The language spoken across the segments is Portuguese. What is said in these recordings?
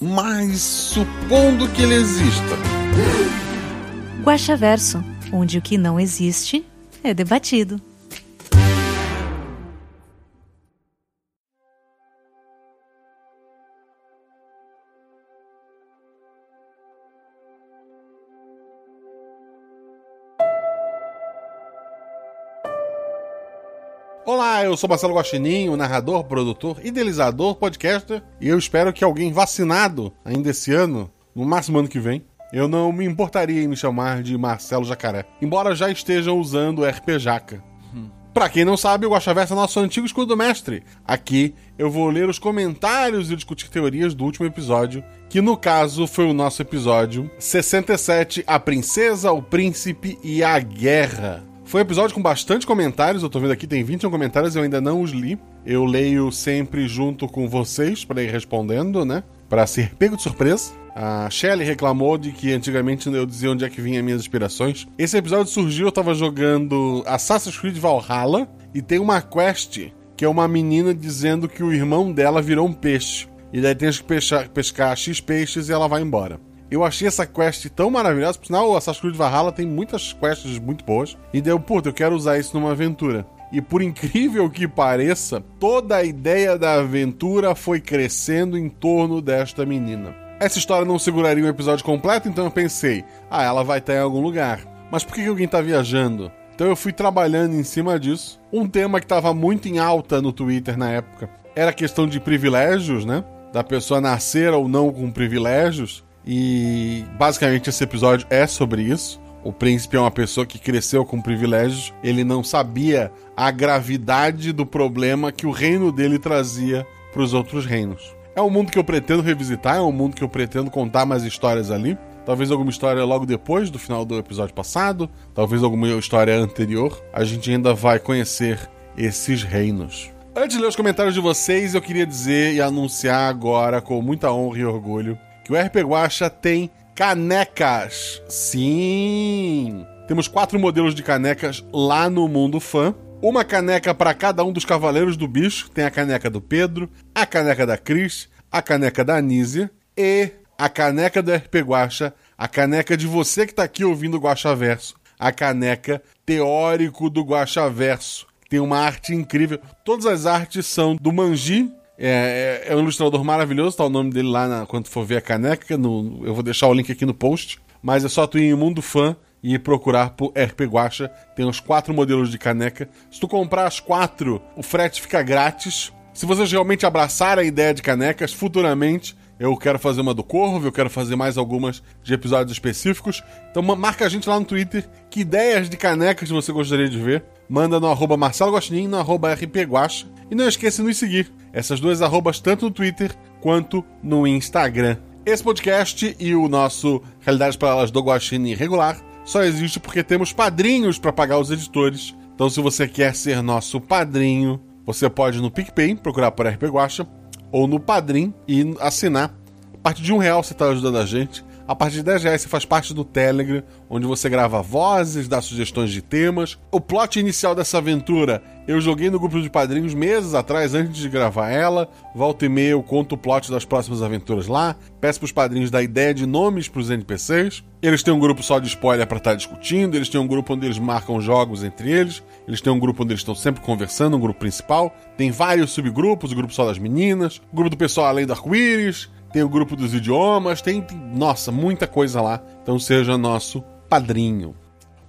Mas supondo que ele exista. Guaxaverso, onde o que não existe é debatido. Olá, eu sou Marcelo Guaxinim, o narrador, produtor, idealizador, podcaster, e eu espero que alguém vacinado ainda esse ano, no máximo ano que vem, eu não me importaria em me chamar de Marcelo Jacaré, embora já estejam usando o RP Jaca. Pra quem não sabe, o Guaxaverso é nosso antigo escudo mestre. Aqui eu vou ler os comentários e discutir teorias do último episódio, que no caso foi o nosso episódio 67, A Princesa, o Príncipe e a Guerra. Foi um episódio com bastante comentários, eu tô vendo aqui, tem 21 comentários, eu ainda não os li. Eu leio sempre junto com vocês para ir respondendo, né? Pra ser pego de surpresa. A Shelly reclamou de que antigamente eu dizia onde é que vinha minhas inspirações. Esse episódio surgiu, eu tava jogando Assassin's Creed Valhalla e tem uma quest que é uma menina dizendo que o irmão dela virou um peixe. E daí tem que pescar, pescar X peixes e ela vai embora. Eu achei essa quest tão maravilhosa, por sinal, o Assassin's Creed Valhalla tem muitas quests muito boas. E deu, puta, eu quero usar isso numa aventura. E por incrível que pareça, toda a ideia da aventura foi crescendo em torno desta menina. Essa história não seguraria um episódio completo, então eu pensei, ah, ela vai estar em algum lugar. Mas por que alguém tá viajando? Então eu fui trabalhando em cima disso. Um tema que estava muito em alta no Twitter na época era a questão de privilégios, né? Da pessoa nascer ou não com privilégios. E basicamente esse episódio é sobre isso. O príncipe é uma pessoa que cresceu com privilégios, ele não sabia a gravidade do problema que o reino dele trazia para os outros reinos. É um mundo que eu pretendo revisitar, é um mundo que eu pretendo contar mais histórias ali. Talvez alguma história logo depois do final do episódio passado, talvez alguma história anterior. A gente ainda vai conhecer esses reinos. Antes de ler os comentários de vocês, eu queria dizer e anunciar agora, com muita honra e orgulho, que o RP Guacha tem canecas. Sim! Temos quatro modelos de canecas lá no Mundo Fã. Uma caneca para cada um dos cavaleiros do bicho. Tem a caneca do Pedro, a caneca da Cris, a caneca da Anísia e a caneca do RP Guacha, a caneca de você que tá aqui ouvindo o Guacha Verso, a caneca teórico do Guacha Verso. Tem uma arte incrível. Todas as artes são do Manji. É, é, é um ilustrador maravilhoso, tá o nome dele lá na, quando for ver a caneca. No, eu vou deixar o link aqui no post. Mas é só tu ir em Mundo Fã e procurar por RP Guacha. Tem os quatro modelos de caneca. Se tu comprar as quatro, o frete fica grátis. Se vocês realmente abraçarem a ideia de canecas, futuramente eu quero fazer uma do Corvo, eu quero fazer mais algumas de episódios específicos. Então ma- marca a gente lá no Twitter que ideias de canecas você gostaria de ver. Manda no arroba Marcelo Gostin, no arroba. E não esqueça de nos seguir. Essas duas arrobas tanto no Twitter quanto no Instagram. Esse podcast e o nosso Realidades Paralelas do Guaxinim regular só existe porque temos padrinhos para pagar os editores. Então se você quer ser nosso padrinho, você pode no PicPay, procurar por RP ou no Padrim e assinar. A partir de um real você está ajudando a gente. A partir de 10 reais você faz parte do Telegram, onde você grava vozes, dá sugestões de temas. O plot inicial dessa aventura eu joguei no grupo de padrinhos meses atrás, antes de gravar ela. Volta e meia eu conto o plot das próximas aventuras lá. Peço pros padrinhos dar ideia de nomes pros NPCs. Eles têm um grupo só de spoiler para estar discutindo. Eles têm um grupo onde eles marcam jogos entre eles. Eles têm um grupo onde eles estão sempre conversando, um grupo principal. Tem vários subgrupos, o grupo só das meninas, o grupo do pessoal além do arco-íris tem o grupo dos idiomas, tem, tem, nossa, muita coisa lá. Então seja nosso padrinho.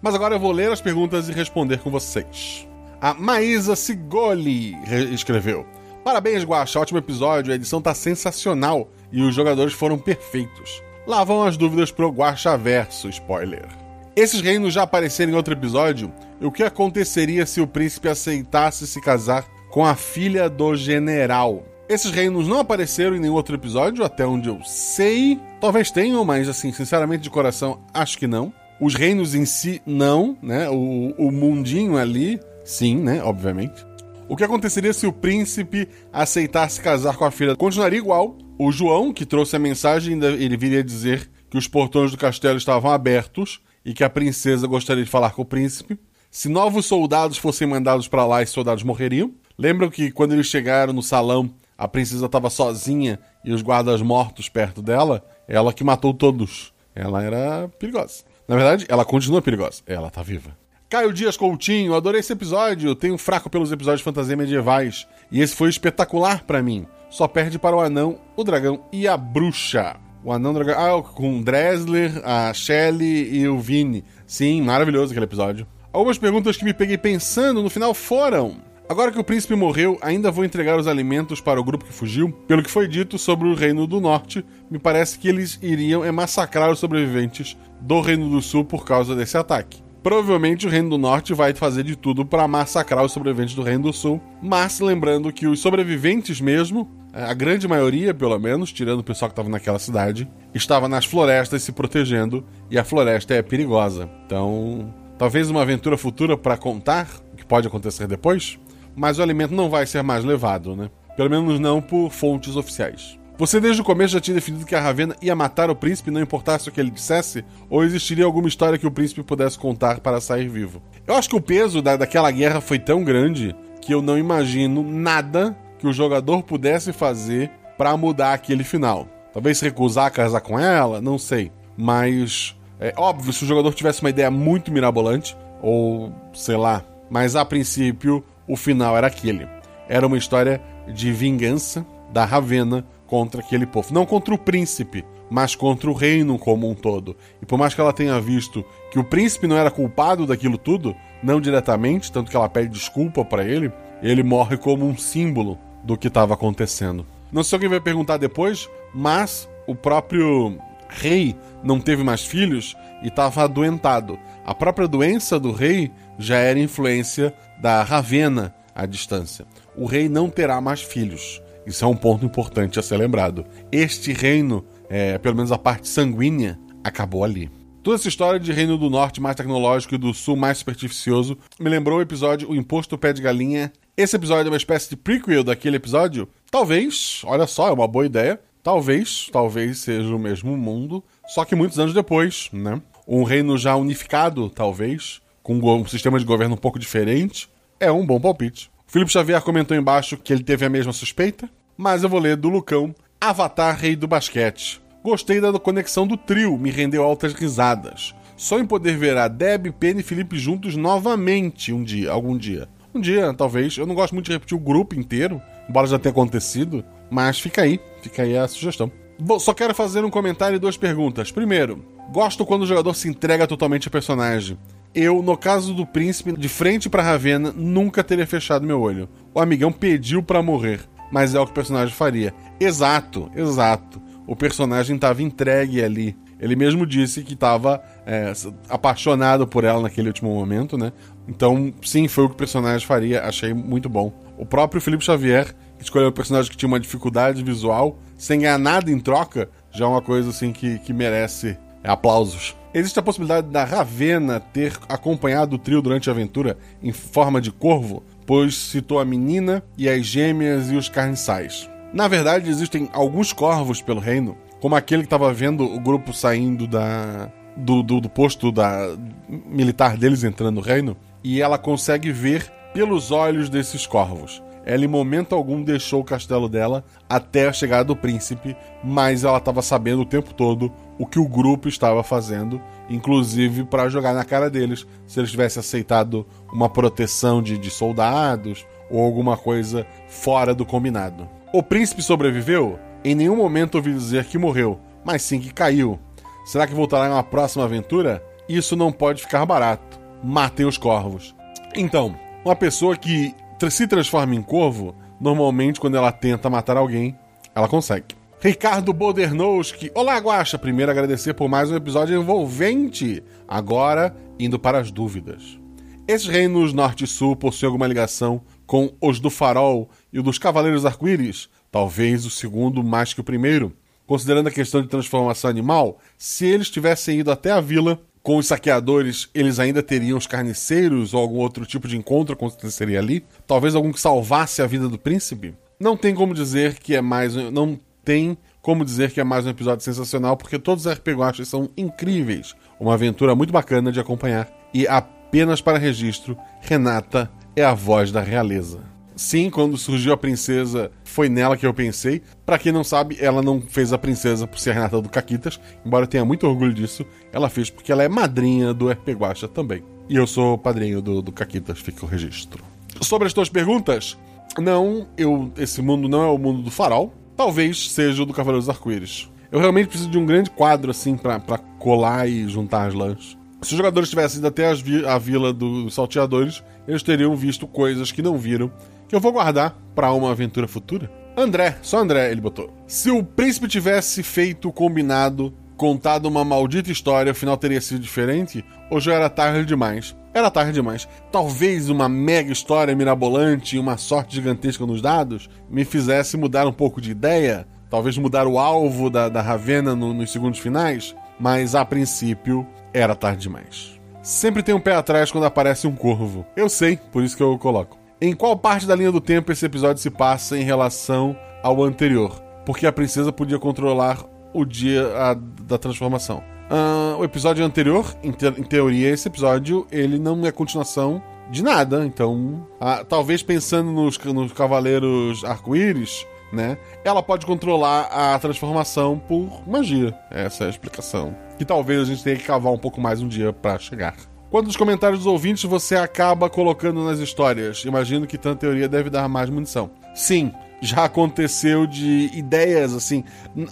Mas agora eu vou ler as perguntas e responder com vocês. A Maísa Sigoli re- escreveu: Parabéns, Guaxa, ótimo episódio, a edição tá sensacional e os jogadores foram perfeitos. Lá vão as dúvidas pro Guaxa Verso, spoiler. Esses reinos já apareceram em outro episódio. E o que aconteceria se o príncipe aceitasse se casar com a filha do general? Esses reinos não apareceram em nenhum outro episódio, até onde eu sei. Talvez tenham, mas assim, sinceramente, de coração, acho que não. Os reinos em si, não, né? O, o mundinho ali, sim, né? Obviamente. O que aconteceria se o príncipe aceitasse casar com a filha? Continuaria igual. O João, que trouxe a mensagem, ele viria dizer que os portões do castelo estavam abertos e que a princesa gostaria de falar com o príncipe. Se novos soldados fossem mandados para lá, esses soldados morreriam. Lembram que quando eles chegaram no salão, a princesa estava sozinha e os guardas mortos perto dela? Ela que matou todos. Ela era perigosa. Na verdade, ela continua perigosa. Ela tá viva. Caio Dias Coutinho, adorei esse episódio. Tenho fraco pelos episódios de fantasia medievais. E esse foi espetacular para mim. Só perde para o anão, o dragão e a bruxa. O anão dragão. Ah, com Dresler, a Shelley e o Vini. Sim, maravilhoso aquele episódio. Algumas perguntas que me peguei pensando no final foram: Agora que o príncipe morreu, ainda vou entregar os alimentos para o grupo que fugiu? Pelo que foi dito sobre o Reino do Norte, me parece que eles iriam é massacrar os sobreviventes do Reino do Sul por causa desse ataque. Provavelmente o Reino do Norte vai fazer de tudo para massacrar os sobreviventes do Reino do Sul, mas lembrando que os sobreviventes mesmo, é, a grande maioria, pelo menos, tirando o pessoal que estava naquela cidade, estava nas florestas se protegendo e a floresta é perigosa. Então, talvez uma aventura futura para contar o que pode acontecer depois, mas o alimento não vai ser mais levado, né? Pelo menos não por fontes oficiais. Você desde o começo já tinha definido que a Ravena ia matar o príncipe, não importasse o que ele dissesse? Ou existiria alguma história que o príncipe pudesse contar para sair vivo? Eu acho que o peso da, daquela guerra foi tão grande que eu não imagino nada que o jogador pudesse fazer para mudar aquele final. Talvez recusar a casar com ela, não sei. Mas é óbvio, se o jogador tivesse uma ideia muito mirabolante, ou sei lá, mas a princípio o final era aquele. Era uma história de vingança da Ravena contra aquele povo. Não contra o príncipe, mas contra o reino como um todo. E por mais que ela tenha visto que o príncipe não era culpado daquilo tudo, não diretamente, tanto que ela pede desculpa para ele, ele morre como um símbolo do que estava acontecendo. Não sei se alguém vai perguntar depois, mas o próprio rei não teve mais filhos e estava adoentado. A própria doença do rei já era influência da Ravena à distância. O rei não terá mais filhos. Isso é um ponto importante a ser lembrado. Este reino, é, pelo menos a parte sanguínea, acabou ali. Toda essa história de reino do norte mais tecnológico e do sul mais supersticioso me lembrou o episódio O Imposto Pé de Galinha. Esse episódio é uma espécie de prequel daquele episódio? Talvez, olha só, é uma boa ideia. Talvez, talvez seja o mesmo mundo, só que muitos anos depois, né? Um reino já unificado, talvez, com um sistema de governo um pouco diferente. É um bom palpite. Felipe Xavier comentou embaixo que ele teve a mesma suspeita, mas eu vou ler do Lucão, Avatar Rei do Basquete. Gostei da conexão do trio, me rendeu altas risadas. Só em poder ver a Deb, Penny e Felipe juntos novamente um dia, algum dia. Um dia, talvez. Eu não gosto muito de repetir o grupo inteiro, embora já tenha acontecido, mas fica aí, fica aí a sugestão. Bom, só quero fazer um comentário e duas perguntas. Primeiro, gosto quando o jogador se entrega totalmente ao personagem. Eu, no caso do príncipe, de frente para Ravena, nunca teria fechado meu olho. O amigão pediu para morrer, mas é o que o personagem faria. Exato, exato. O personagem estava entregue ali. Ele mesmo disse que estava é, apaixonado por ela naquele último momento, né? Então, sim, foi o que o personagem faria. Achei muito bom. O próprio Felipe Xavier, que escolheu um personagem que tinha uma dificuldade visual, sem ganhar nada em troca, já é uma coisa assim que, que merece aplausos. Existe a possibilidade da Ravena ter acompanhado o trio durante a aventura em forma de corvo, pois citou a menina e as gêmeas e os carniçais. Na verdade, existem alguns corvos pelo reino, como aquele que estava vendo o grupo saindo da, do, do, do posto da, militar deles entrando no reino, e ela consegue ver pelos olhos desses corvos. Ela, em momento algum, deixou o castelo dela até a chegada do príncipe, mas ela estava sabendo o tempo todo o que o grupo estava fazendo, inclusive para jogar na cara deles se eles tivessem aceitado uma proteção de, de soldados ou alguma coisa fora do combinado. O príncipe sobreviveu? Em nenhum momento ouvi dizer que morreu, mas sim que caiu. Será que voltará em uma próxima aventura? Isso não pode ficar barato. Matem os corvos. Então, uma pessoa que se transforma em corvo, normalmente quando ela tenta matar alguém, ela consegue. Ricardo Bodernowski. Olá, Guaxa. Primeiro agradecer por mais um episódio envolvente. Agora, indo para as dúvidas. Esses reinos norte e sul possuem alguma ligação com os do Farol e o dos Cavaleiros Arco-Íris? talvez o segundo mais que o primeiro. Considerando a questão de transformação animal, se eles tivessem ido até a vila com os saqueadores, eles ainda teriam os carniceiros ou algum outro tipo de encontro aconteceria ali? Talvez algum que salvasse a vida do príncipe? Não tem como dizer que é mais. Não tem como dizer que é mais um episódio sensacional, porque todos os Watchers são incríveis. Uma aventura muito bacana de acompanhar. E apenas para registro, Renata é a voz da realeza. Sim, quando surgiu a princesa, foi nela que eu pensei. Para quem não sabe, ela não fez a princesa por ser a Renata do Caquitas, embora eu tenha muito orgulho disso. Ela fez porque ela é madrinha do RP Guacha também. E eu sou padrinho do, do Caquitas, fica o registro. Sobre as tuas perguntas, não, eu, esse mundo não é o mundo do farol. Talvez seja o do Cavaleiro dos Arco-Íris. Eu realmente preciso de um grande quadro assim para colar e juntar as lãs. Se os jogadores tivessem ido até vi a vila dos salteadores, eles teriam visto coisas que não viram, que eu vou guardar para uma aventura futura. André, só André ele botou. Se o príncipe tivesse feito o combinado, contado uma maldita história, o final teria sido diferente? Ou já era tarde demais? Era tarde demais. Talvez uma mega história mirabolante e uma sorte gigantesca nos dados me fizesse mudar um pouco de ideia, talvez mudar o alvo da, da Ravena no, nos segundos finais, mas a princípio era tarde demais. Sempre tem um pé atrás quando aparece um corvo. Eu sei, por isso que eu coloco. Em qual parte da linha do tempo esse episódio se passa em relação ao anterior? Porque a princesa podia controlar o dia a, da transformação. Uh, o episódio anterior, em, te em, teoria, esse episódio, ele não é continuação de nada. Então, uh, talvez pensando nos, nos Cavaleiros Arco-Íris, né? Ela pode controlar a transformação por magia. Essa é a explicação. Que talvez a gente tenha que cavar um pouco mais um dia para chegar. Quanto aos comentários dos ouvintes você acaba colocando nas histórias? Imagino que tanta teoria deve dar mais munição. Sim, já aconteceu de ideias assim.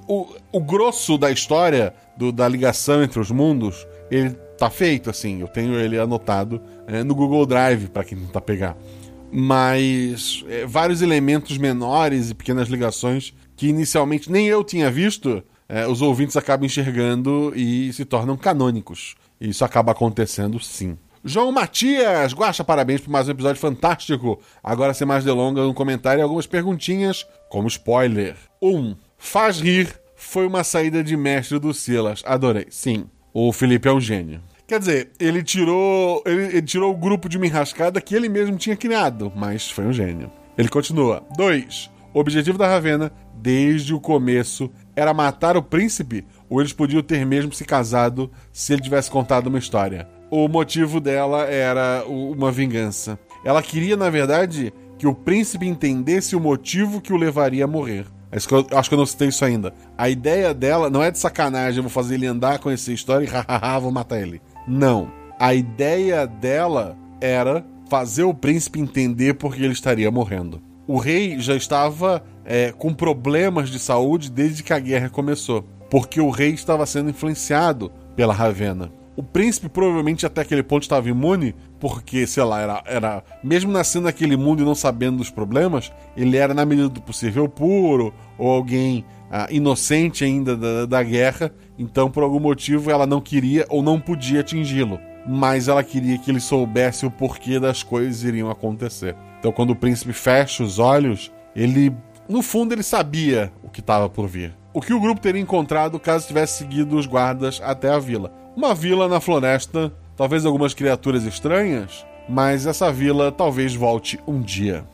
O, o grosso da história, do, da ligação entre os mundos, ele tá feito assim. Eu tenho ele anotado é, no Google Drive para quem tá pegar mas é, vários elementos menores e pequenas ligações que inicialmente nem eu tinha visto, é, os ouvintes acabam enxergando e se tornam canônicos. E isso acaba acontecendo sim. João Matias, Guaxa, parabéns por mais um episódio fantástico. Agora, sem mais delongas, um comentário e algumas perguntinhas, como spoiler. 1. Um, faz rir foi uma saída de mestre do Silas. Adorei. Sim, o Felipe é um gênio. Quer dizer, ele tirou, ele, ele tirou o grupo de uma enrascada que ele mesmo tinha criado, mas foi um gênio. Ele continua. 2. O objetivo da Ravena, desde o começo, era matar o príncipe, ou eles podiam ter mesmo se casado se ele tivesse contado uma história. O motivo dela era uma vingança. Ela queria, na verdade, que o príncipe entendesse o motivo que o levaria a morrer. Acho que, eu, acho que eu não citei isso ainda. A ideia dela não é de sacanagem, eu vou fazer ele andar, conhecer a história e hahaha, vou matar ele. Não. A ideia dela era fazer o príncipe entender porque ele estaria morrendo. O rei já estava é, com problemas de saúde desde que a guerra começou, porque o rei estava sendo influenciado pela Ravena. O príncipe provavelmente até aquele ponto estava imune, porque, sei lá, era, era mesmo nascendo naquele mundo e não sabendo dos problemas, ele era, na medida do possível, puro, ou alguém ah, inocente ainda da, da guerra, então por algum motivo ela não queria ou não podia atingi-lo. Mas ela queria que ele soubesse o porquê das coisas iriam acontecer. Então quando o príncipe fecha os olhos, ele, no fundo, ele sabia o que estava por vir. O que o grupo teria encontrado caso tivesse seguido os guardas até a vila. Uma vila na floresta, talvez algumas criaturas estranhas, mas essa vila talvez volte um dia.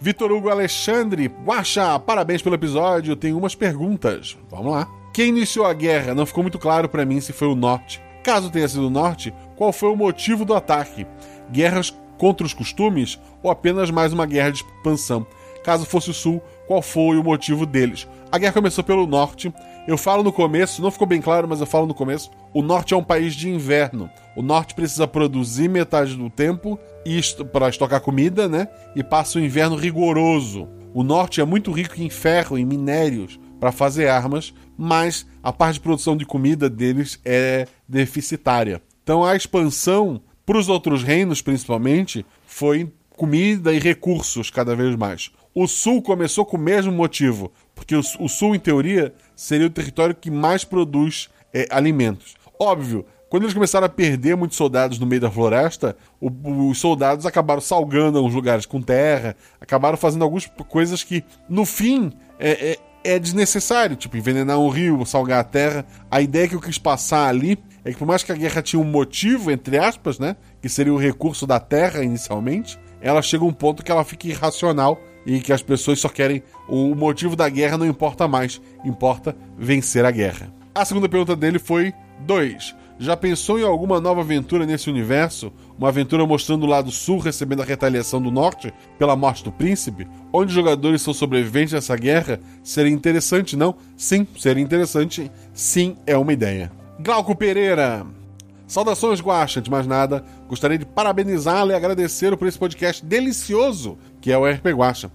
Vitor Hugo Alexandre, Guaxa, parabéns pelo episódio. Tenho umas perguntas. Vamos lá. Quem iniciou a guerra? Não ficou muito claro para mim se foi o Norte. Caso tenha sido o Norte, qual foi o motivo do ataque? Guerras contra os costumes ou apenas mais uma guerra de expansão? Caso fosse o Sul, qual foi o motivo deles? A guerra começou pelo Norte. Eu falo no começo, não ficou bem claro, mas eu falo no começo. O Norte é um país de inverno. O Norte precisa produzir metade do tempo para estocar comida, né? E passa o inverno rigoroso. O norte é muito rico em ferro, em minérios para fazer armas, mas a parte de produção de comida deles é deficitária. Então a expansão para os outros reinos, principalmente, foi comida e recursos cada vez mais. O sul começou com o mesmo motivo, porque o, o sul, em teoria, seria o território que mais produz é, alimentos. Óbvio, quando eles começaram a perder muitos soldados no meio da floresta, o, os soldados acabaram salgando alguns lugares com terra, acabaram fazendo algumas coisas que, no fim, é, é, é desnecessário, tipo, envenenar um rio, salgar a terra. A ideia que eu quis passar ali é que por mais que a guerra tinha um motivo, entre aspas, né? Que seria o recurso da terra inicialmente, ela chega a um ponto que ela fica irracional e que as pessoas só querem. O motivo da guerra não importa mais, importa vencer a guerra. A segunda pergunta dele foi: 2. Já pensou em alguma nova aventura nesse universo? Uma aventura mostrando o lado sul recebendo a retaliação do norte pela morte do príncipe? Onde os jogadores são sobreviventes dessa guerra? Seria interessante, não? Sim, seria interessante. Sim, é uma ideia. Glauco Pereira. Saudações, Guaxa. De mais nada, gostaria de parabenizá-lo e agradecê-lo por esse podcast delicioso que é o RP Guacha.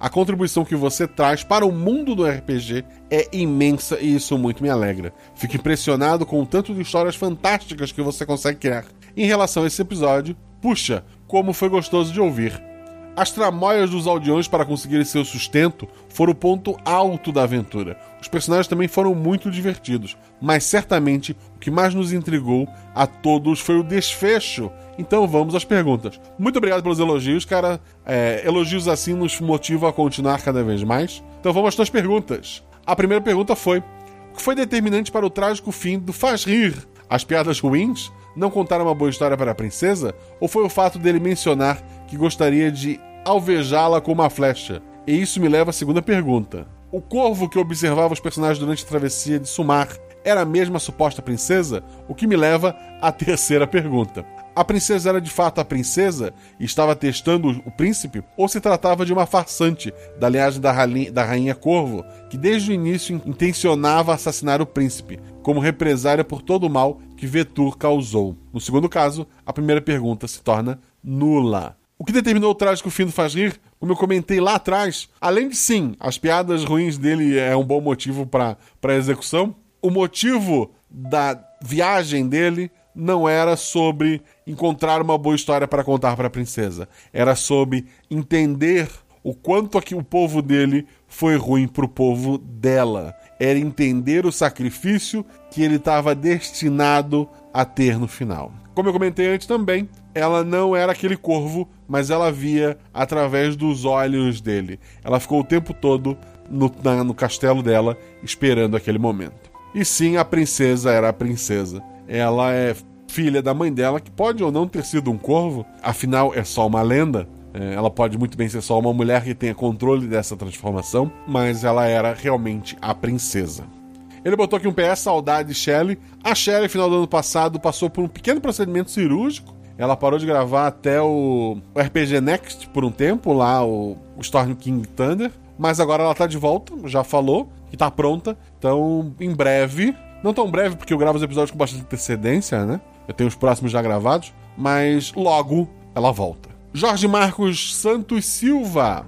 A contribuição que você traz para o mundo do RPG é imensa e isso muito me alegra. Fico impressionado com o tanto de histórias fantásticas que você consegue criar. Em relação a esse episódio, puxa, como foi gostoso de ouvir. As tramóias dos aldeões para conseguir seu sustento foram o ponto alto da aventura. Os personagens também foram muito divertidos, mas certamente o que mais nos intrigou a todos foi o desfecho. Então vamos às perguntas. Muito obrigado pelos elogios, cara. É, elogios assim nos motivam a continuar cada vez mais. Então vamos às tuas perguntas. A primeira pergunta foi: O que foi determinante para o trágico fim do Faz Rir? As piadas ruins? Não contar uma boa história para a princesa? Ou foi o fato dele mencionar que gostaria de alvejá-la com uma flecha? E isso me leva à segunda pergunta. O corvo que observava os personagens durante a travessia de Sumar era a mesma suposta princesa? O que me leva à terceira pergunta. A princesa era de fato a princesa e estava testando o príncipe? Ou se tratava de uma farsante da linhagem da, rainha, da rainha Corvo, que desde o início intencionava assassinar o príncipe, como represária por todo o mal que Vetur causou? No segundo caso, a primeira pergunta se torna nula. O que determinou o trágico fim do Fazrir, como eu comentei lá atrás, além de sim, as piadas ruins dele é um bom motivo para a execução, o motivo da viagem dele não era sobre encontrar uma boa história para contar para a princesa. Era sobre entender o quanto aqui o povo dele foi ruim para o povo dela. Era entender o sacrifício que ele estava destinado a ter no final. Como eu comentei antes também, ela não era aquele corvo, mas ela via através dos olhos dele. Ela ficou o tempo todo no, na, no castelo dela esperando aquele momento. E sim, a princesa era a princesa. Ela é filha da mãe dela, que pode ou não ter sido um corvo, afinal é só uma lenda. É, ela pode muito bem ser só uma mulher que tenha controle dessa transformação, mas ela era realmente a princesa. Ele botou aqui um PS, saudade de Shelley. A Shelley, final do ano passado, passou por um pequeno procedimento cirúrgico. Ela parou de gravar até o, RPG Next por um tempo, lá, o Storm King Thunder. Mas agora ela tá de volta, já falou que tá pronta. Então, em breve, não tão breve, porque eu gravo os episódios com bastante antecedência, né? Eu tenho os próximos já gravados, mas logo ela volta. Jorge Marcos Santos Silva.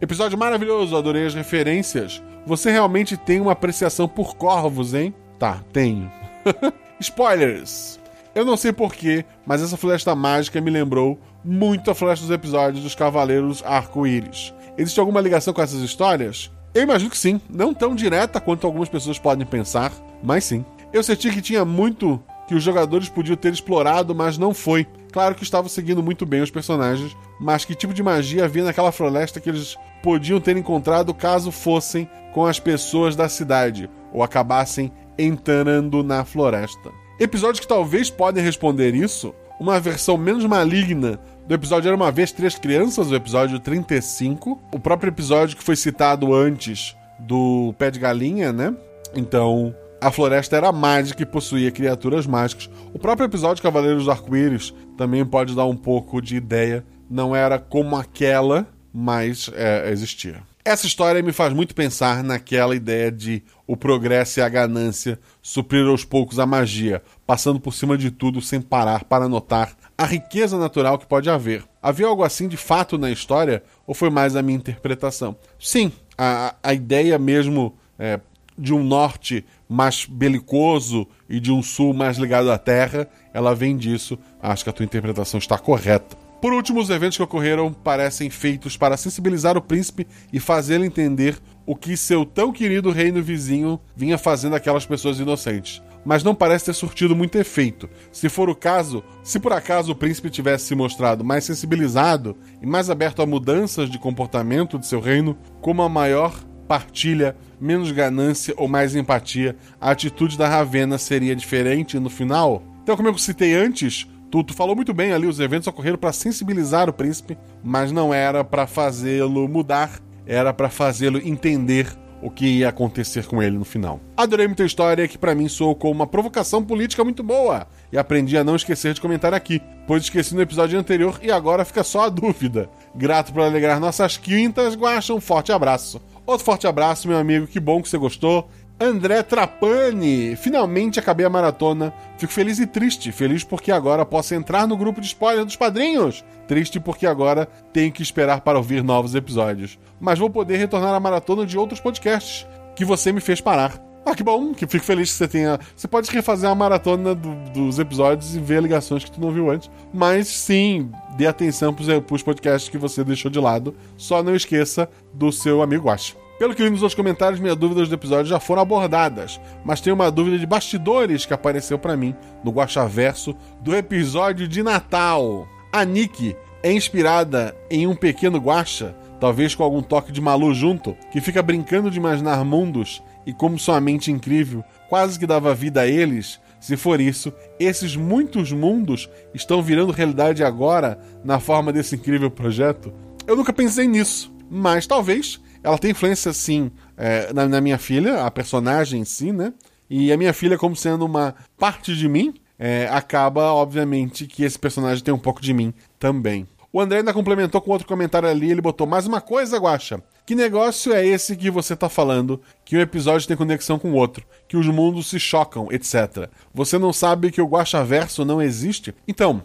Episódio maravilhoso, adorei as referências. Você realmente tem uma apreciação por corvos, hein? Tá, tenho. Spoilers! Eu não sei porquê, mas essa floresta mágica me lembrou muito a floresta dos episódios dos Cavaleiros Arco-Íris. Existe alguma ligação com essas histórias? Eu imagino que sim. Não tão direta quanto algumas pessoas podem pensar, mas sim. Eu senti que tinha muito que os jogadores podiam ter explorado, mas não foi. Claro que estavam seguindo muito bem os personagens, mas que tipo de magia havia naquela floresta que eles podiam ter encontrado caso fossem com as pessoas da cidade ou acabassem entrando na floresta. Episódios que talvez podem responder isso, uma versão menos maligna do episódio Era Uma Vez Três Crianças, o episódio 35. O próprio episódio que foi citado antes do Pé de Galinha, né? Então, a floresta era mágica e possuía criaturas mágicas. O próprio episódio Cavaleiros do Arco-Íris também pode dar um pouco de ideia. Não era como aquela, mas é, existia. Essa história me faz muito pensar naquela ideia de o progresso e a ganância suprir aos poucos a magia, passando por cima de tudo sem parar para notar a riqueza natural que pode haver. Havia algo assim de fato na história ou foi mais a minha interpretação? Sim, a, a ideia mesmo é, de um norte mais belicoso e de um sul mais ligado à terra, ela vem disso. Acho que a tua interpretação está correta. Por último, os eventos que ocorreram parecem feitos para sensibilizar o príncipe e fazê-lo entender o que seu tão querido reino vizinho vinha fazendo aquelas pessoas inocentes. Mas não parece ter surtido muito efeito. Se for o caso, se por acaso o príncipe tivesse se mostrado mais sensibilizado e mais aberto a mudanças de comportamento de seu reino, como a maior partilha, menos ganância ou mais empatia, a atitude da Ravena seria diferente no final? Então, como eu citei antes, tu, tu falou muito bem ali, os eventos ocorreram para sensibilizar o príncipe, mas não era para fazê-lo mudar, era para fazê-lo entender o que ia acontecer com ele no final. Adorei muita história que para mim soou como uma provocação política muito boa e aprendi a não esquecer de comentar aqui, pois esqueci no episódio anterior e agora fica só a dúvida. Grato por alegrar nossas quintas, Guaxa, um forte abraço. Outro forte abraço, meu amigo, que bom que você gostou. André Trapani, finalmente acabei a maratona. Fico feliz e triste. Feliz porque agora posso entrar no grupo de spoiler dos padrinhos. Triste porque agora tenho que esperar para ouvir novos episódios. Mas vou poder retornar à maratona de outros podcasts que você me fez parar. Ah, que bom, que fico feliz que você tenha. Você pode refazer a maratona do, dos episódios e ver ligações que tu não viu antes. Mas sim, dê atenção pros, pros podcasts que você deixou de lado. Só não esqueça do seu amigo Guache. Pelo que li nos comentários, minhas dúvidas do episódio já foram abordadas, mas tem uma dúvida de bastidores que apareceu para mim no Guaxaverso do episódio de Natal. A Nick é inspirada em um pequeno guaxa, talvez com algum toque de Malu junto, que fica brincando de imaginar mundos e como sua mente incrível quase que dava vida a eles. Se for isso, esses muitos mundos estão virando realidade agora na forma desse incrível projeto? Eu nunca pensei nisso, mas talvez ela tem influência, sim, é, na, na, minha filha, a personagem em si, né? E a minha filha, como sendo uma parte de mim, é, acaba, obviamente, que esse personagem tem um pouco de mim também. O André ainda complementou com outro comentário ali, ele botou mais uma coisa, Guacha. Que negócio é esse que você tá falando? Que um episódio tem conexão com o outro, que os mundos se chocam, etc. Você não sabe que o Guacha Verso não existe? Então,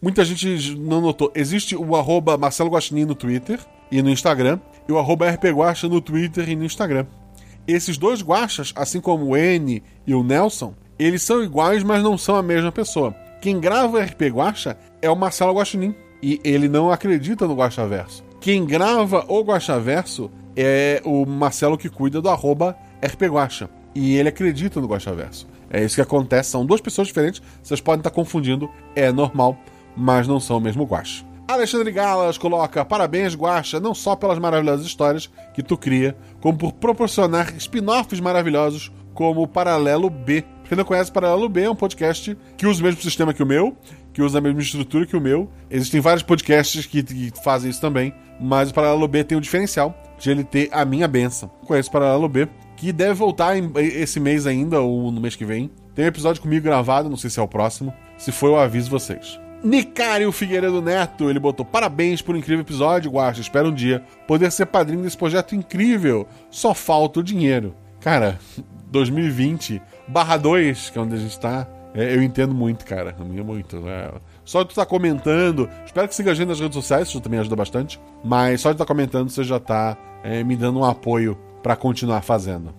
muita gente não notou. Existe o arroba Marcelo Guaxinim no Twitter e no Instagram e o arroba rpguacha no Twitter e no Instagram. Esses dois guachas, assim como o N e o Nelson, eles são iguais, mas não são a mesma pessoa. Quem grava o RP Guacha é o Marcelo Guaxinim. E ele não acredita no Guaxaverso. Quem grava o Guaxaverso é o Marcelo que cuida do arroba rpguacha. E ele acredita no Guaxaverso. É isso que acontece. São duas pessoas diferentes. Vocês podem estar confundindo. É normal, mas não são o mesmo Guacha. Alexandre Galas coloca: Parabéns, Guacha, não só pelas maravilhosas histórias que tu cria, como por proporcionar spin-offs maravilhosos como o Paralelo B. Quem não conhece, Paralelo B é um podcast que usa o mesmo sistema que o meu, que usa a mesma estrutura que o meu. Existem vários podcasts que, que fazem isso também, mas o Paralelo B tem o um diferencial de ele ter a minha benção. Conheço o Paralelo B, que deve voltar em, esse mês ainda, ou no mês que vem. Tem um episódio comigo gravado, não sei se é o próximo. Se for, eu aviso vocês. Nicário Figueiredo Neto, ele botou parabéns por um incrível episódio, Guacha. Espero um dia poder ser padrinho desse projeto incrível. Só falta o dinheiro. Cara, 2020 barra 2, que é onde a gente tá, é, eu entendo muito, cara. Muito. É. Só de tu tá comentando, espero que siga a gente nas redes sociais, isso também ajuda bastante. Mas só de estar tá comentando, você já tá é, me dando um apoio para continuar fazendo.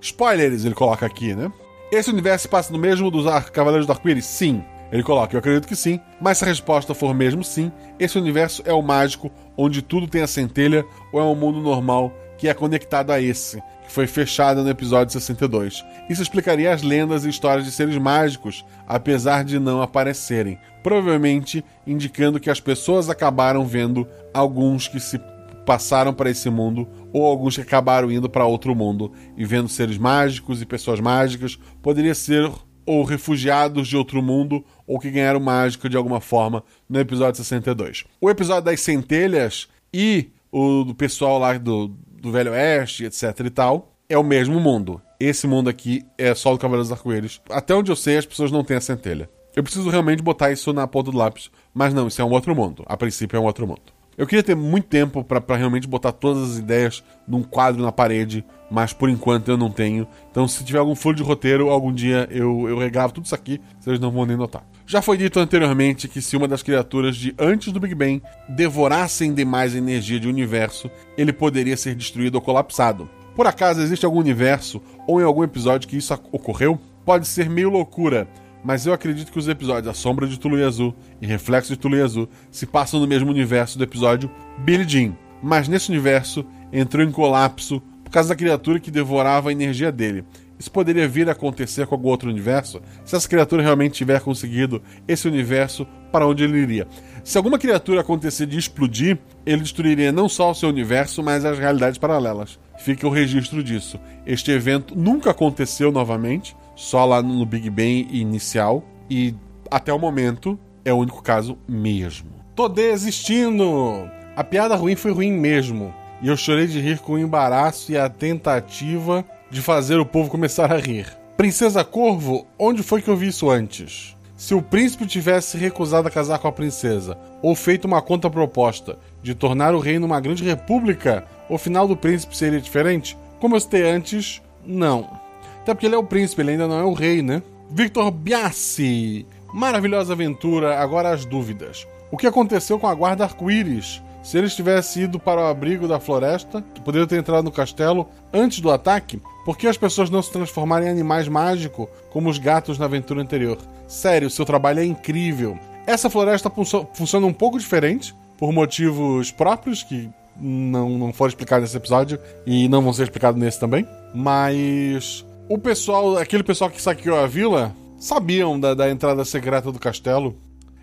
Spoilers, ele coloca aqui, né? Esse universo passa no mesmo dos Cavaleiros do Arco-Íris? Sim. Ele coloca: Eu acredito que sim, mas se a resposta for mesmo sim, esse universo é o mágico onde tudo tem a centelha ou é um mundo normal que é conectado a esse, que foi fechado no episódio 62. Isso explicaria as lendas e histórias de seres mágicos, apesar de não aparecerem, provavelmente indicando que as pessoas acabaram vendo alguns que se passaram para esse mundo ou alguns que acabaram indo para outro mundo e vendo seres mágicos e pessoas mágicas. Poderia ser ou refugiados de outro mundo ou que ganharam mágica de alguma forma no episódio 62. O episódio das centelhas e o do pessoal lá do, do Velho Oeste, etc e tal, é o mesmo mundo. Esse mundo aqui é só do Cavaleiros dos Arco-Íris. Até onde eu sei, as pessoas não têm a centelha. Eu preciso realmente botar isso na ponta do lápis. Mas não, isso é um outro mundo. A princípio é um outro mundo. Eu queria ter muito tempo para realmente botar todas as ideias num quadro na parede, mas por enquanto eu não tenho. Então, se tiver algum furo de roteiro, algum dia eu, eu regravo tudo isso aqui, vocês não vão nem notar. Já foi dito anteriormente que se uma das criaturas de antes do Big Bang devorassem demais energia de universo, ele poderia ser destruído ou colapsado. Por acaso existe algum universo ou em algum episódio que isso ocorreu? Pode ser meio loucura, mas eu acredito que os episódios A Sombra de Tulu Azul e Reflexo de Tulu Azul se passam no mesmo universo do episódio Billy Jean. Mas nesse universo entrou em colapso por causa da criatura que devorava a energia dele. Isso poderia vir a acontecer com algum outro universo se essa criatura realmente tiver conseguido esse universo para onde ele iria. Se alguma criatura acontecer de explodir, ele destruiria não só o seu universo, mas as realidades paralelas. Fica o registro disso. Este evento nunca aconteceu novamente, só lá no Big Bang inicial, e até o momento é o único caso mesmo. Tô desistindo! A piada ruim foi ruim mesmo, e eu chorei de rir com o embaraço e a tentativa de fazer o povo começar a rir. Princesa Corvo, onde foi que eu vi isso antes? Se o príncipe tivesse recusado a casar com a princesa, ou feito uma contraproposta de tornar o reino uma grande república, o final do príncipe seria diferente? Como eu citei antes, não. Até porque ele é o príncipe, ele ainda não é o rei, né? Victor Biassi. Maravilhosa aventura, agora as dúvidas. O que aconteceu com a guarda arco-íris? Se eles tivessem ido para o abrigo da floresta, poderiam ter entrado no castelo antes do ataque, por que as pessoas não se transformaram em animais mágicos como os gatos na aventura anterior? Sério, seu trabalho é incrível. Essa floresta funciona um pouco diferente, por motivos próprios, que não, não foram explicados nesse episódio e não vão ser explicados nesse também. Mas o pessoal, aquele pessoal que saqueou a vila, sabiam da, da entrada secreta do castelo.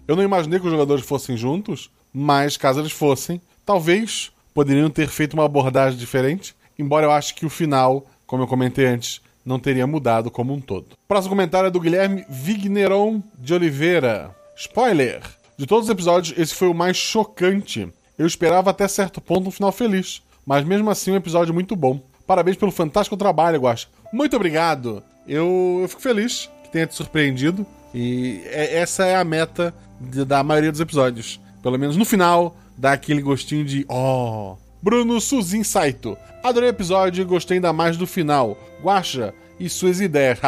Eu não imaginei que os jogadores fossem juntos, mas caso eles fossem, talvez poderiam ter feito uma abordagem diferente, embora eu acho que o final, como eu comentei antes, não teria mudado como um todo. Próximo comentário é do Guilherme Vigneron de Oliveira. Spoiler! De todos os episódios, esse foi o mais chocante. Eu esperava até certo ponto um final feliz, mas mesmo assim um episódio muito bom. Parabéns pelo fantástico trabalho, Guacha. Muito obrigado! Eu, eu fico feliz que tenha te surpreendido. E é, essa é a meta de, da maioria dos episódios. Pelo menos no final, dá aquele gostinho de. Oh. Bruno Suzin Saito. Adorei o episódio e gostei ainda mais do final. Guacha e suas ideias.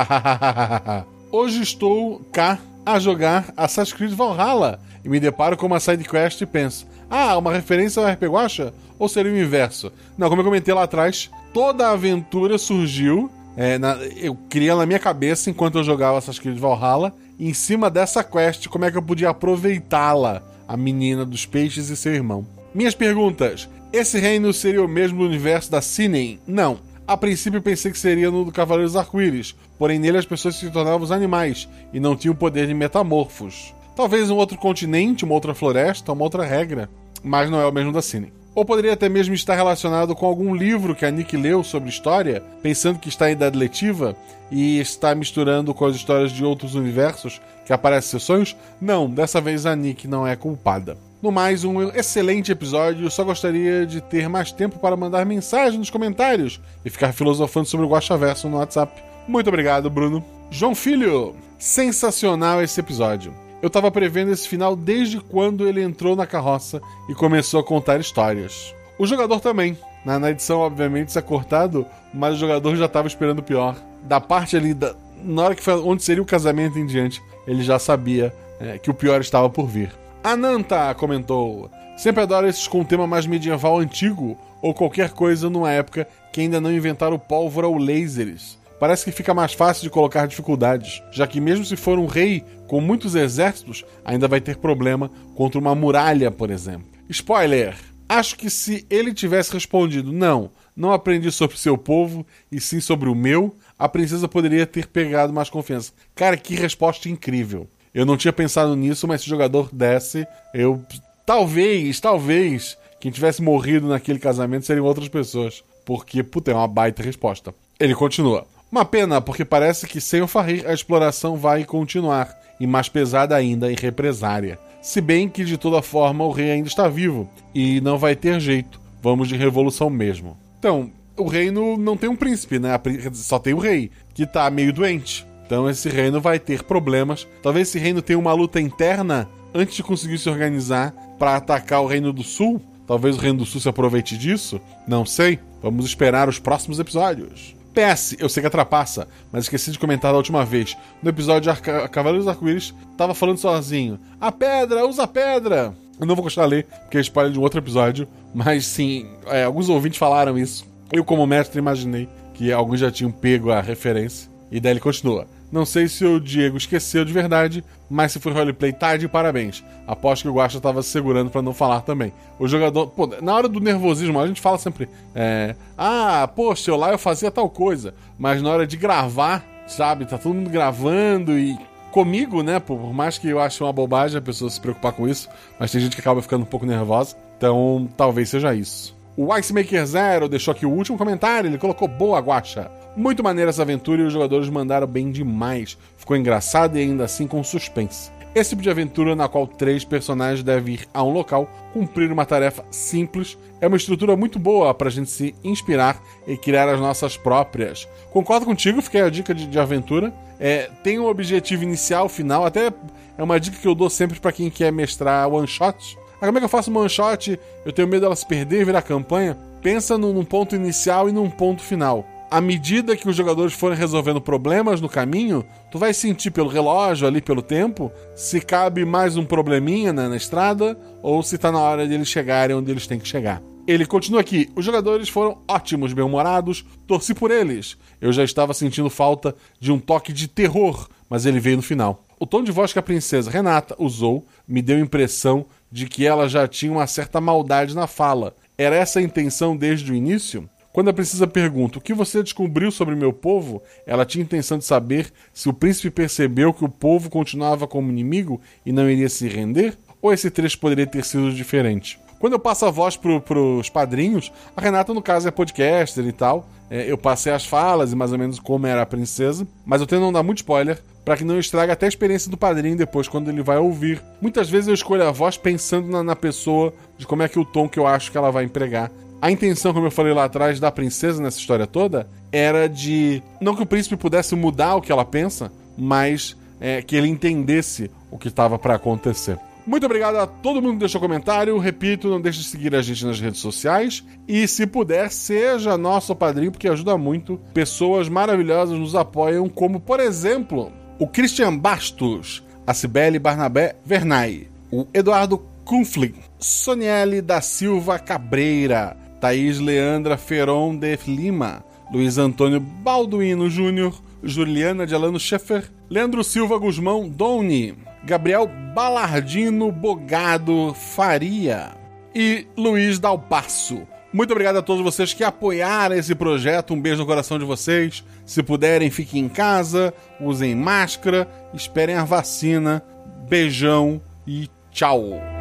Hoje estou cá a jogar Assassin's Creed Valhalla e me deparo com uma sidequest e penso: ah, uma referência ao RP Guacha? Ou seria o inverso? Não, como eu comentei lá atrás, toda a aventura surgiu. É, na, eu criei na minha cabeça enquanto eu jogava Assassin's Creed Valhalla. Em cima dessa quest, como é que eu podia aproveitá-la a menina dos peixes e seu irmão. Minhas perguntas: esse reino seria o mesmo universo da Sinem? Não. A princípio pensei que seria no do Cavaleiros Arco-Íris, porém nele as pessoas se tornavam os animais e não tinham o poder de metamorfos. Talvez um outro continente, uma outra floresta, uma outra regra, mas não é o mesmo da Sinem. Ou poderia até mesmo estar relacionado com algum livro que a Nick leu sobre história, pensando que está em idade letiva e está misturando com as histórias de outros universos que aparecem em seus sonhos? Não, dessa vez a Nick não é culpada. No mais, um excelente episódio. Só gostaria de ter mais tempo para mandar mensagem nos comentários e ficar filosofando sobre o Guaxaverso no WhatsApp. Muito obrigado, Bruno. João Filho, sensacional esse episódio. Eu tava prevendo esse final desde quando ele entrou na carroça e começou a contar histórias. O jogador também. Na, na edição, obviamente, isso é cortado, mas o jogador já tava esperando o pior. Da parte ali, da, na hora que foi onde seria o casamento em diante, ele já sabia é, que o pior estava por vir. Ananta comentou: Sempre adoro esses com tema mais medieval antigo ou qualquer coisa numa época que ainda não inventaram pólvora ou lasers parece que fica mais fácil de colocar dificuldades, já que mesmo se for um rei com muitos exércitos, ainda vai ter problema contra uma muralha, por exemplo. Spoiler! Acho que se ele tivesse respondido não, não aprendi sobre seu povo e sim sobre o meu, a princesa poderia ter pegado mais confiança. Cara, que resposta incrível. Eu não tinha pensado nisso, mas se o jogador desse, eu. Talvez, talvez, quem tivesse morrido naquele casamento seriam outras pessoas. Porque, puta, é uma baita resposta. Ele continua. Uma pena, porque parece que sem o Fahir a exploração vai continuar, e mais pesada ainda em represária. Se bem que de toda forma o rei ainda está vivo, e não vai ter jeito, vamos de revolução mesmo. Então, o reino não tem um príncipe, né? Só tem o rei, que tá meio doente. Então esse reino vai ter problemas. Talvez esse reino tenha uma luta interna antes de conseguir se organizar para atacar o reino do sul. Talvez o reino do sul se aproveite disso. Não sei. Vamos esperar os próximos episódios. PS, eu sei que atrapassa, mas esqueci de comentar da última vez. No episódio de Arca Cavaleiros Arco-Íris, tava falando sozinho. A pedra, usa a pedra! Eu não vou gostar de ler, porque é spoiler de um outro episódio, mas sim, é, alguns ouvintes falaram isso. Eu, como mestre, imaginei que alguns já tinham pego a referência. E daí ele continua. Não sei se o Diego esqueceu de verdade, mas se foi roleplay, tá de parabéns. Aposto que o Guacha tava segurando para não falar também. O jogador, pô, na hora do nervosismo, a gente fala sempre, é, ah, poxa, eu lá eu fazia tal coisa, mas na hora de gravar, sabe, tá todo mundo gravando e comigo, né? Por mais que eu ache uma bobagem a pessoa se preocupar com isso, mas tem gente que acaba ficando um pouco nervosa. Então, talvez seja isso. O Icemaker Zero deixou aqui o último comentário. Ele colocou boa guacha. Muito maneira essa aventura e os jogadores mandaram bem demais. Ficou engraçado e ainda assim com suspense. Esse tipo de aventura na qual três personagens devem ir a um local cumprir uma tarefa simples é uma estrutura muito boa para a gente se inspirar e criar as nossas próprias. Concordo contigo, fiquei a dica de, de aventura. É, tem um objetivo inicial, final, até é uma dica que eu dou sempre para quem quer mestrar one shot. Ah, como é que eu faço um one shot? Eu tenho medo dela se perder e virar campanha. Pensa num, num ponto inicial e num ponto final à medida que os jogadores forem resolvendo problemas no caminho, tu vai sentir pelo relógio ali, pelo tempo, se cabe mais um probleminha né, na estrada ou se tá na hora de eles chegarem onde eles têm que chegar. Ele continua aqui: os jogadores foram ótimos, bem-humorados, torci por eles. Eu já estava sentindo falta de um toque de terror, mas ele veio no final. O tom de voz que a princesa Renata usou me deu a impressão de que ela já tinha uma certa maldade na fala. Era essa a intenção desde o início? Quando a princesa pergunta o que você descobriu sobre meu povo, ela tinha intenção de saber se o príncipe percebeu que o povo continuava como inimigo e não iria se render? Ou esse trecho poderia ter sido diferente? Quando eu passo a voz pro, pros padrinhos, a Renata, no caso, é podcaster e tal. É, eu passei as falas e mais ou menos como era a princesa, mas eu tento não dar muito spoiler para que não estrague até a experiência do padrinho depois, quando ele vai ouvir. Muitas vezes eu escolho a voz pensando na, na pessoa, de como é que o tom que eu acho que ela vai empregar. A intenção, como eu falei lá atrás, da princesa nessa história toda era de. Não que o príncipe pudesse mudar o que ela pensa, mas é, que ele entendesse o que estava para acontecer. Muito obrigado a todo mundo que deixou comentário. Repito, não deixe de seguir a gente nas redes sociais. E se puder, seja nosso padrinho, porque ajuda muito. Pessoas maravilhosas nos apoiam, como por exemplo, o Christian Bastos, a Cibele Barnabé Vernay, o Eduardo Kunfling, Soniele da Silva Cabreira, Thaís Leandra Feron de Lima, Luiz Antônio Balduino Júnior, Juliana de Alano Schaeffer, Leandro Silva Guzmão Doni, Gabriel Balardino Bogado Faria e Luiz Dalpasso. Muito obrigado a todos vocês que apoiaram esse projeto. Um beijo no coração de vocês. Se puderem, fiquem em casa, usem máscara, esperem a vacina. Beijão e tchau.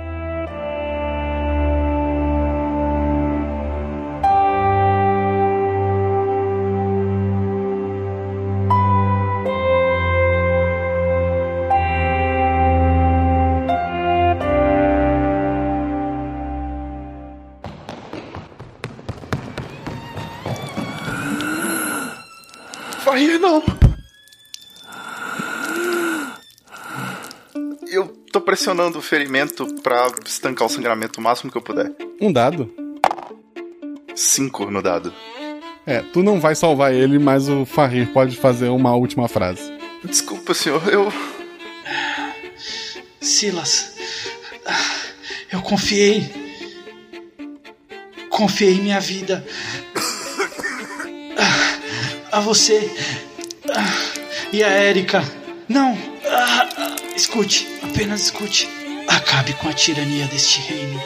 Pressionando o ferimento pra estancar o sangramento o máximo que eu puder. Um dado. Cinco no dado. É, tu não vai salvar ele, mas o Farir pode fazer uma última frase. Desculpa, senhor, eu. Silas, eu confiei. Confiei em minha vida. A você. E a Érica. Não. Escute, apenas escute. Acabe com a tirania deste reino.